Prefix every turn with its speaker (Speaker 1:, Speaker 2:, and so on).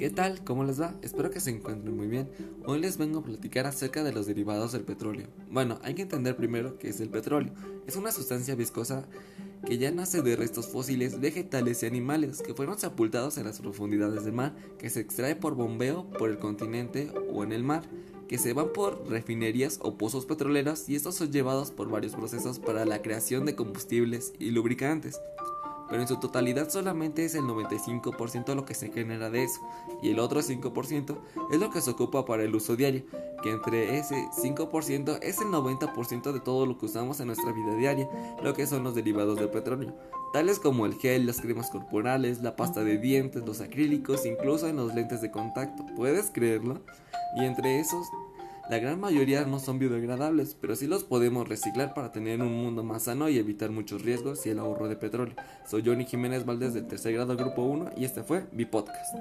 Speaker 1: ¿Qué tal? ¿Cómo les va? Espero que se encuentren muy bien. Hoy les vengo a platicar acerca de los derivados del petróleo. Bueno, hay que entender primero qué es el petróleo. Es una sustancia viscosa que ya nace de restos fósiles, vegetales y animales que fueron sepultados en las profundidades del mar, que se extrae por bombeo por el continente o en el mar que se van por refinerías o pozos petroleros y estos son llevados por varios procesos para la creación de combustibles y lubricantes. Pero en su totalidad solamente es el 95% lo que se genera de eso y el otro 5% es lo que se ocupa para el uso diario, que entre ese 5% es el 90% de todo lo que usamos en nuestra vida diaria, lo que son los derivados del petróleo, tales como el gel, las cremas corporales, la pasta de dientes, los acrílicos, incluso en los lentes de contacto. ¿Puedes creerlo? Y entre esos la gran mayoría no son biodegradables, pero sí los podemos reciclar para tener un mundo más sano y evitar muchos riesgos y el ahorro de petróleo. Soy Johnny Jiménez Valdés del tercer grado grupo 1 y este fue mi podcast.